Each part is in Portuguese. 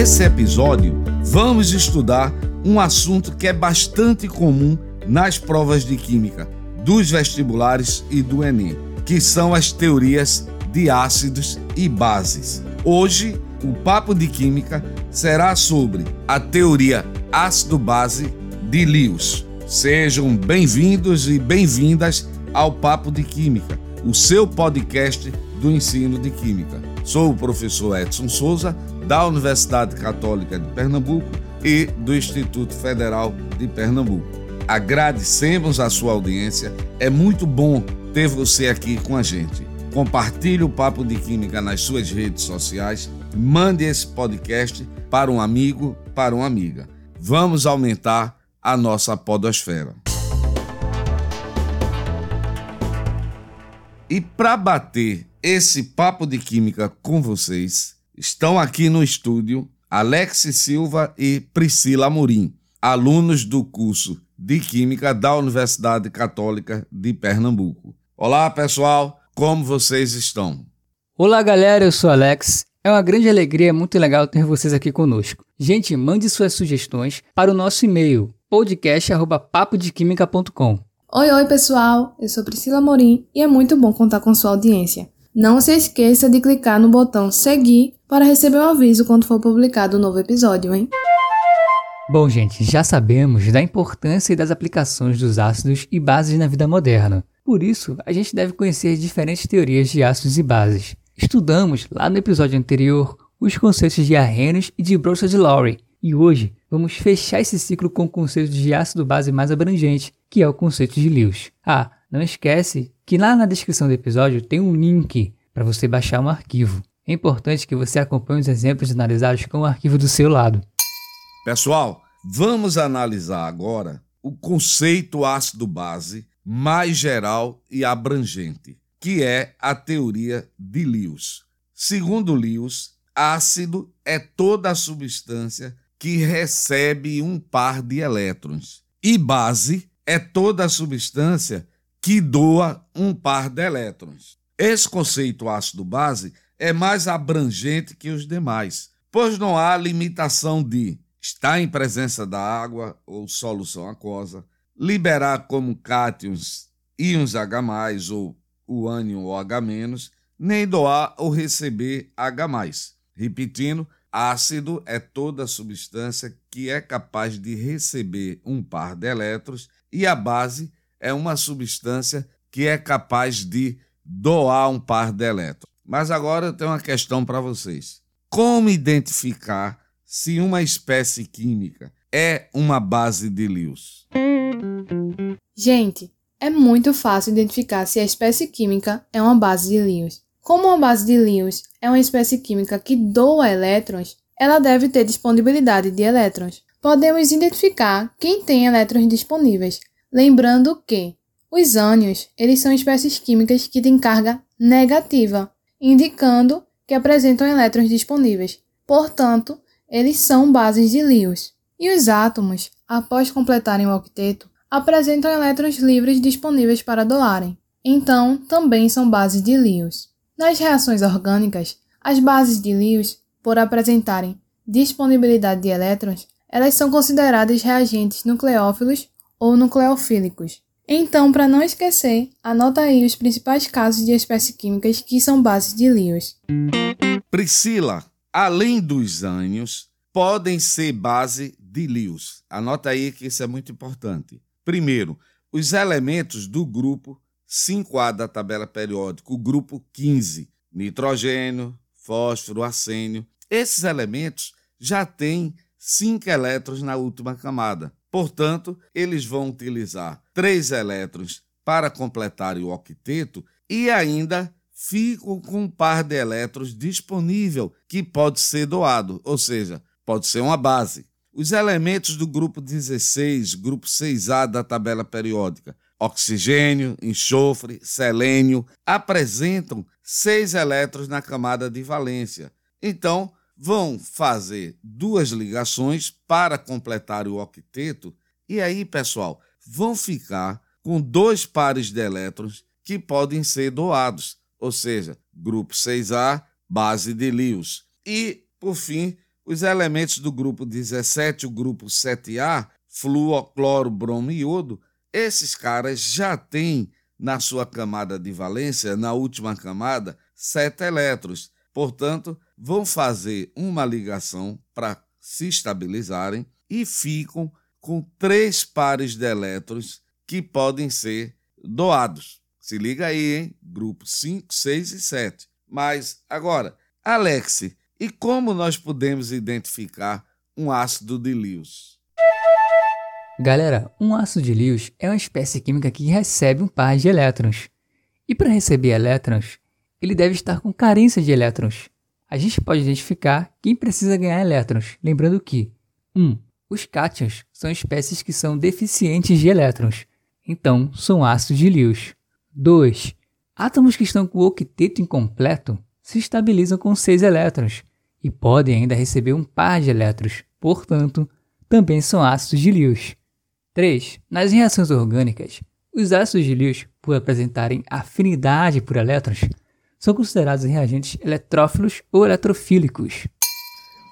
Nesse episódio, vamos estudar um assunto que é bastante comum nas provas de química, dos vestibulares e do Enem, que são as teorias de ácidos e bases. Hoje, o papo de química será sobre a teoria ácido-base de Lewis. Sejam bem-vindos e bem-vindas ao Papo de Química, o seu podcast do ensino de Química. Sou o professor Edson Souza, da Universidade Católica de Pernambuco e do Instituto Federal de Pernambuco. Agradecemos a sua audiência, é muito bom ter você aqui com a gente. Compartilhe o Papo de Química nas suas redes sociais, mande esse podcast para um amigo, para uma amiga. Vamos aumentar a nossa podosfera. E para bater esse papo de química com vocês, estão aqui no estúdio Alex Silva e Priscila Amorim, alunos do curso de Química da Universidade Católica de Pernambuco. Olá, pessoal, como vocês estão? Olá, galera, eu sou Alex. É uma grande alegria, é muito legal ter vocês aqui conosco. Gente, mande suas sugestões para o nosso e-mail podcast@papodequimica.com. Oi, oi pessoal, eu sou Priscila Morim e é muito bom contar com sua audiência. Não se esqueça de clicar no botão seguir para receber um aviso quando for publicado o um novo episódio, hein? Bom, gente, já sabemos da importância e das aplicações dos ácidos e bases na vida moderna. Por isso, a gente deve conhecer diferentes teorias de ácidos e bases. Estudamos lá no episódio anterior os conceitos de Arrhenius e de Bronsted-Lowry, e hoje vamos fechar esse ciclo com o conceito de ácido base mais abrangente, que é o conceito de Lewis. Ah, não esquece que lá na descrição do episódio tem um link para você baixar um arquivo. É importante que você acompanhe os exemplos analisados com o arquivo do seu lado. Pessoal, vamos analisar agora o conceito ácido base mais geral e abrangente, que é a teoria de Lewis. Segundo Lewis, ácido é toda substância que recebe um par de elétrons. E base é toda substância que doa um par de elétrons. Esse conceito ácido-base é mais abrangente que os demais, pois não há limitação de estar em presença da água ou solução aquosa, liberar como cátions íons H+, ou o ânion ou H-, nem doar ou receber H+. Repetindo, Ácido é toda substância que é capaz de receber um par de elétrons e a base é uma substância que é capaz de doar um par de elétrons. Mas agora eu tenho uma questão para vocês. Como identificar se uma espécie química é uma base de Lewis? Gente, é muito fácil identificar se a espécie química é uma base de Lewis. Como uma base de Lewis é uma espécie química que doa elétrons, ela deve ter disponibilidade de elétrons. Podemos identificar quem tem elétrons disponíveis, lembrando que os ânions eles são espécies químicas que têm carga negativa, indicando que apresentam elétrons disponíveis. Portanto, eles são bases de Lewis. E os átomos, após completarem o octeto, apresentam elétrons livres disponíveis para doarem. Então, também são bases de Lewis. Nas reações orgânicas, as bases de Lewis, por apresentarem disponibilidade de elétrons, elas são consideradas reagentes nucleófilos ou nucleofílicos. Então, para não esquecer, anota aí os principais casos de espécies químicas que são bases de Lewis. Priscila, além dos ânions, podem ser base de Lewis. Anota aí que isso é muito importante. Primeiro, os elementos do grupo 5A da tabela periódica, o grupo 15, nitrogênio, fósforo, arsênio. Esses elementos já têm 5 elétrons na última camada. Portanto, eles vão utilizar 3 elétrons para completar o octeto e ainda ficam com um par de elétrons disponível que pode ser doado, ou seja, pode ser uma base. Os elementos do grupo 16, grupo 6A da tabela periódica, oxigênio, enxofre, selênio, apresentam seis elétrons na camada de valência. Então, vão fazer duas ligações para completar o octeto, e aí, pessoal, vão ficar com dois pares de elétrons que podem ser doados, ou seja, grupo 6A, base de Lewis. E, por fim, os elementos do grupo 17, o grupo 7A, flúor, cloro, bromo e iodo, esses caras já têm na sua camada de valência, na última camada, sete elétrons. Portanto, vão fazer uma ligação para se estabilizarem e ficam com três pares de elétrons que podem ser doados. Se liga aí, hein? Grupo 5, 6 e 7. Mas agora, Alex, e como nós podemos identificar um ácido de Lewis? Galera, um ácido de Lewis é uma espécie química que recebe um par de elétrons. E para receber elétrons, ele deve estar com carência de elétrons. A gente pode identificar quem precisa ganhar elétrons, lembrando que 1. Um, os cátions são espécies que são deficientes de elétrons, então são ácidos de Lewis. 2. Átomos que estão com o octeto incompleto se estabilizam com 6 elétrons e podem ainda receber um par de elétrons, portanto, também são ácidos de Lewis. 3. Nas reações orgânicas, os ácidos de Lewis, por apresentarem afinidade por elétrons, são considerados reagentes eletrófilos ou eletrofílicos.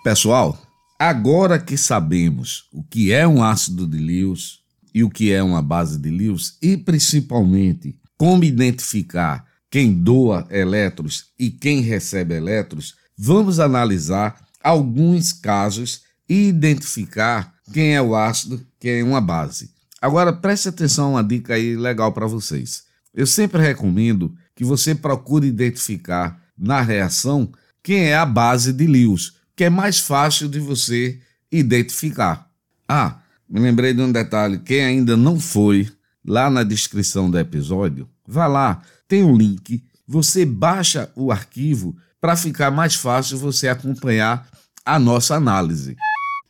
Pessoal, agora que sabemos o que é um ácido de Lewis e o que é uma base de Lewis, e principalmente como identificar quem doa elétrons e quem recebe elétrons, vamos analisar alguns casos e identificar quem é o ácido, quem é uma base. Agora preste atenção a uma dica aí legal para vocês. Eu sempre recomendo que você procure identificar na reação quem é a base de Lewis, que é mais fácil de você identificar. Ah, me lembrei de um detalhe: quem ainda não foi, lá na descrição do episódio, vá lá, tem um link, você baixa o arquivo para ficar mais fácil você acompanhar a nossa análise.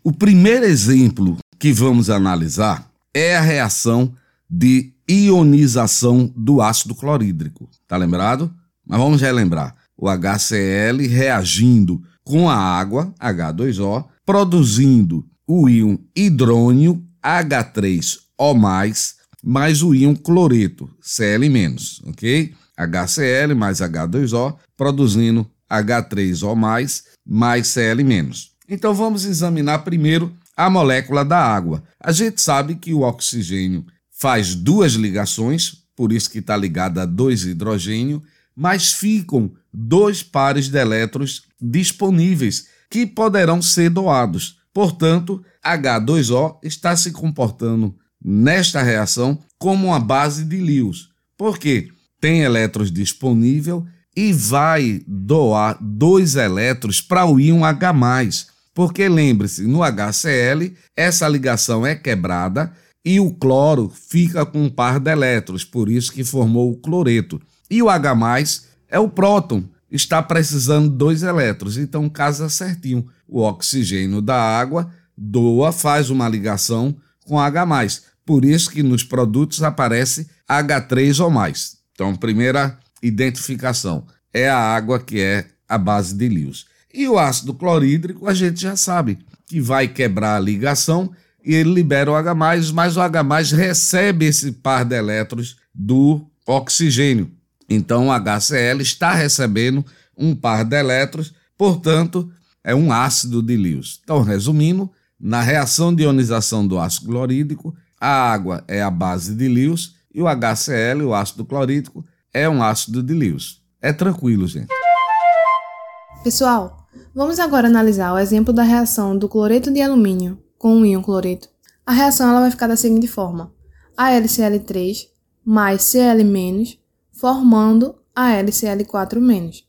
O primeiro exemplo que vamos analisar é a reação de ionização do ácido clorídrico. Tá lembrado? Mas vamos relembrar. O HCl reagindo com a água, H2O, produzindo o íon hidrônio H3O+, mais o íon cloreto, Cl-, ok? HCl mais H2O, produzindo H3O+, mais Cl-. Então vamos examinar primeiro a molécula da água. A gente sabe que o oxigênio faz duas ligações, por isso que está ligada a dois hidrogênio, mas ficam dois pares de elétrons disponíveis que poderão ser doados. Portanto, H2O está se comportando nesta reação como uma base de Lewis. Por quê? Tem elétrons disponível e vai doar dois elétrons para o íon H+. Porque lembre-se, no HCl, essa ligação é quebrada e o cloro fica com um par de elétrons, por isso que formou o cloreto. E o H+, é o próton, está precisando dois elétrons, então casa certinho. O oxigênio da água doa, faz uma ligação com H+. Por isso que nos produtos aparece H3 ou mais. Então, primeira identificação é a água que é a base de Lewis. E o ácido clorídrico, a gente já sabe que vai quebrar a ligação e ele libera o H+, mas o H+, recebe esse par de elétrons do oxigênio. Então o HCl está recebendo um par de elétrons, portanto, é um ácido de Lewis. Então, resumindo, na reação de ionização do ácido clorídrico, a água é a base de Lewis e o HCl, o ácido clorídrico, é um ácido de Lewis. É tranquilo, gente. Pessoal, vamos agora analisar o exemplo da reação do cloreto de alumínio com o íon cloreto. A reação ela vai ficar da seguinte forma: AlCl3 mais Cl- formando a LCl4-.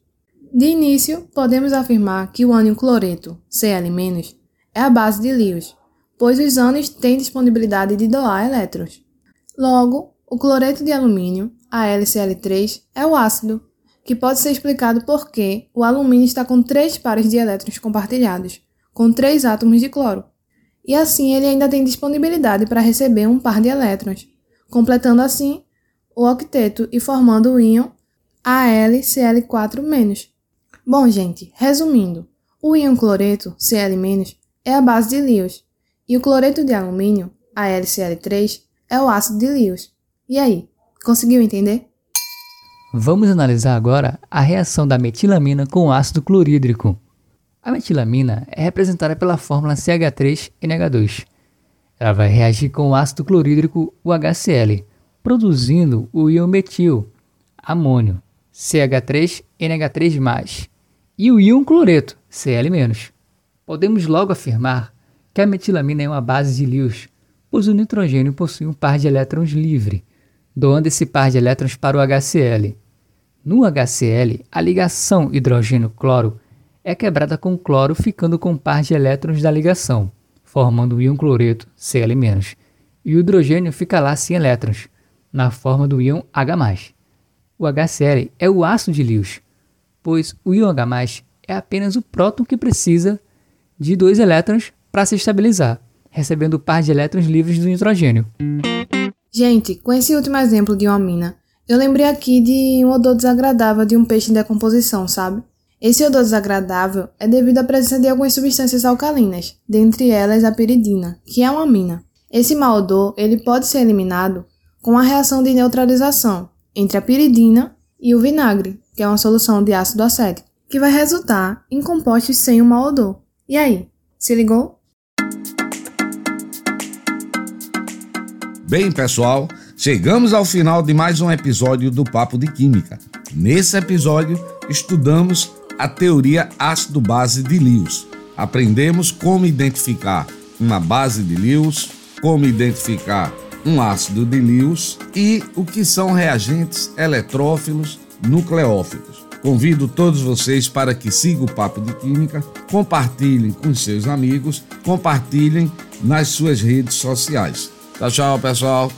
De início, podemos afirmar que o ânion cloreto, Cl- é a base de Lewis, pois os ânions têm disponibilidade de doar elétrons. Logo, o cloreto de alumínio, AlCl3, é o ácido, que pode ser explicado porque o alumínio está com três pares de elétrons compartilhados, com três átomos de cloro e assim ele ainda tem disponibilidade para receber um par de elétrons, completando assim o octeto e formando o íon AlCl4-. Bom, gente, resumindo, o íon cloreto, Cl- é a base de Lewis, e o cloreto de alumínio, AlCl3, é o ácido de Lewis. E aí, conseguiu entender? Vamos analisar agora a reação da metilamina com o ácido clorídrico. A metilamina é representada pela fórmula CH3NH2. Ela vai reagir com o ácido clorídrico, o HCl, produzindo o íon metil, amônio, CH3NH3+, e o íon cloreto, Cl-. Podemos logo afirmar que a metilamina é uma base de Lewis, pois o nitrogênio possui um par de elétrons livre, doando esse par de elétrons para o HCl. No HCl, a ligação hidrogênio-cloro é quebrada com cloro, ficando com par de elétrons da ligação, formando o íon cloreto, Cl-. E o hidrogênio fica lá sem elétrons, na forma do íon H+. O HCl é o ácido de Lewis, pois o íon H+, é apenas o próton que precisa de dois elétrons para se estabilizar, recebendo o par de elétrons livres do nitrogênio. Gente, com esse último exemplo de uma mina, eu lembrei aqui de um odor desagradável de um peixe em decomposição, sabe? Esse odor desagradável é devido à presença de algumas substâncias alcalinas, dentre elas a piridina, que é uma amina. Esse mau odor ele pode ser eliminado com a reação de neutralização entre a piridina e o vinagre, que é uma solução de ácido acético, que vai resultar em compostos sem o mau odor. E aí, se ligou? Bem, pessoal, chegamos ao final de mais um episódio do Papo de Química. Nesse episódio, estudamos a teoria ácido-base de Lewis. Aprendemos como identificar uma base de Lewis, como identificar um ácido de Lewis e o que são reagentes eletrófilos nucleófilos. Convido todos vocês para que sigam o Papo de Química, compartilhem com seus amigos, compartilhem nas suas redes sociais. Tchau, tchau, pessoal.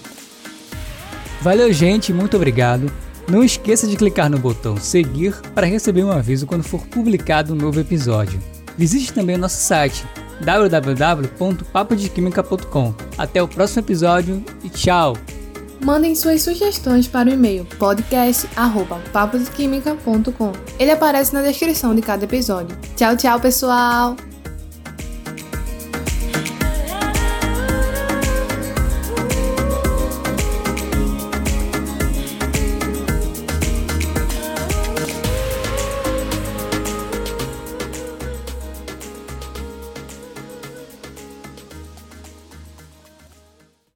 Valeu, gente, muito obrigado. Não esqueça de clicar no botão seguir para receber um aviso quando for publicado um novo episódio. Visite também o nosso site www.papodequimica.com. Até o próximo episódio e tchau! Mandem suas sugestões para o e-mail podcast@papodequimica.com. Ele aparece na descrição de cada episódio. Tchau, tchau, pessoal!